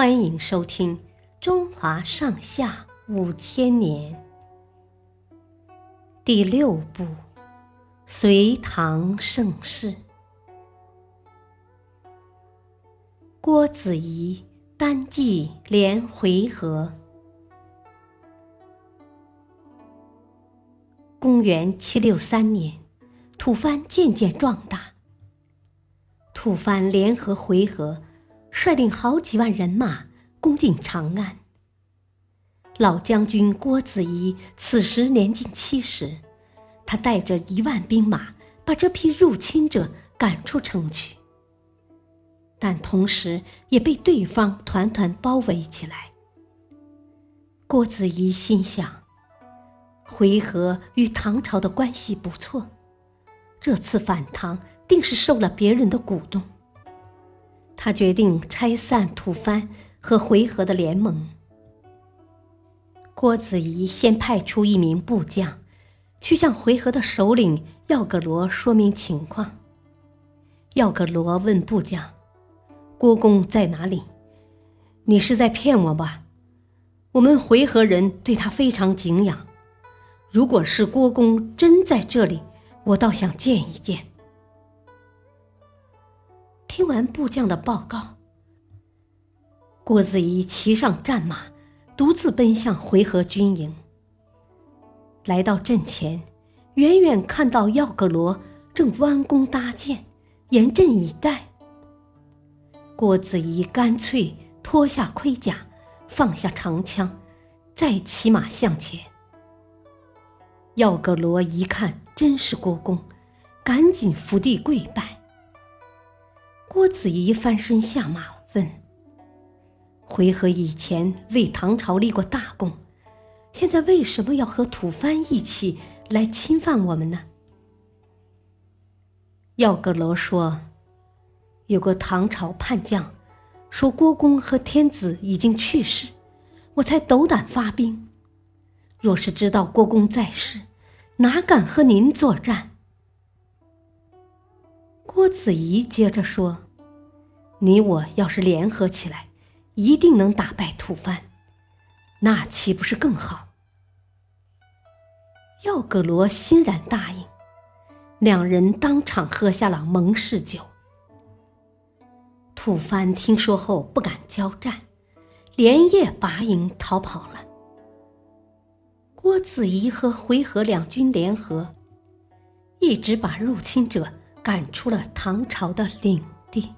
欢迎收听《中华上下五千年》第六部《隋唐盛世》。郭子仪单骑连回纥。公元七六三年，吐蕃渐渐壮大。吐蕃联合回纥。率领好几万人马攻进长安。老将军郭子仪此时年近七十，他带着一万兵马把这批入侵者赶出城去，但同时也被对方团团包围起来。郭子仪心想：回纥与唐朝的关系不错，这次反唐定是受了别人的鼓动。他决定拆散吐蕃和回纥的联盟。郭子仪先派出一名部将，去向回纥的首领耀格罗说明情况。耀格罗问部将：“郭公在哪里？你是在骗我吧？我们回纥人对他非常敬仰。如果是郭公真在这里，我倒想见一见。”听完部将的报告，郭子仪骑上战马，独自奔向回纥军营。来到阵前，远远看到耀葛罗正弯弓搭箭，严阵以待。郭子仪干脆脱下盔甲，放下长枪，再骑马向前。耀葛罗一看，真是郭公，赶紧伏地跪拜。郭子仪翻身下马，问：“回纥以前为唐朝立过大功，现在为什么要和吐蕃一起来侵犯我们呢？”耀葛罗说：“有个唐朝叛将说郭公和天子已经去世，我才斗胆发兵。若是知道郭公在世，哪敢和您作战？”郭子仪接着说：“你我要是联合起来，一定能打败吐蕃，那岂不是更好？”耀葛罗欣然答应，两人当场喝下了盟誓酒。吐蕃听说后不敢交战，连夜拔营逃跑了。郭子仪和回纥两军联合，一直把入侵者。赶出了唐朝的领地。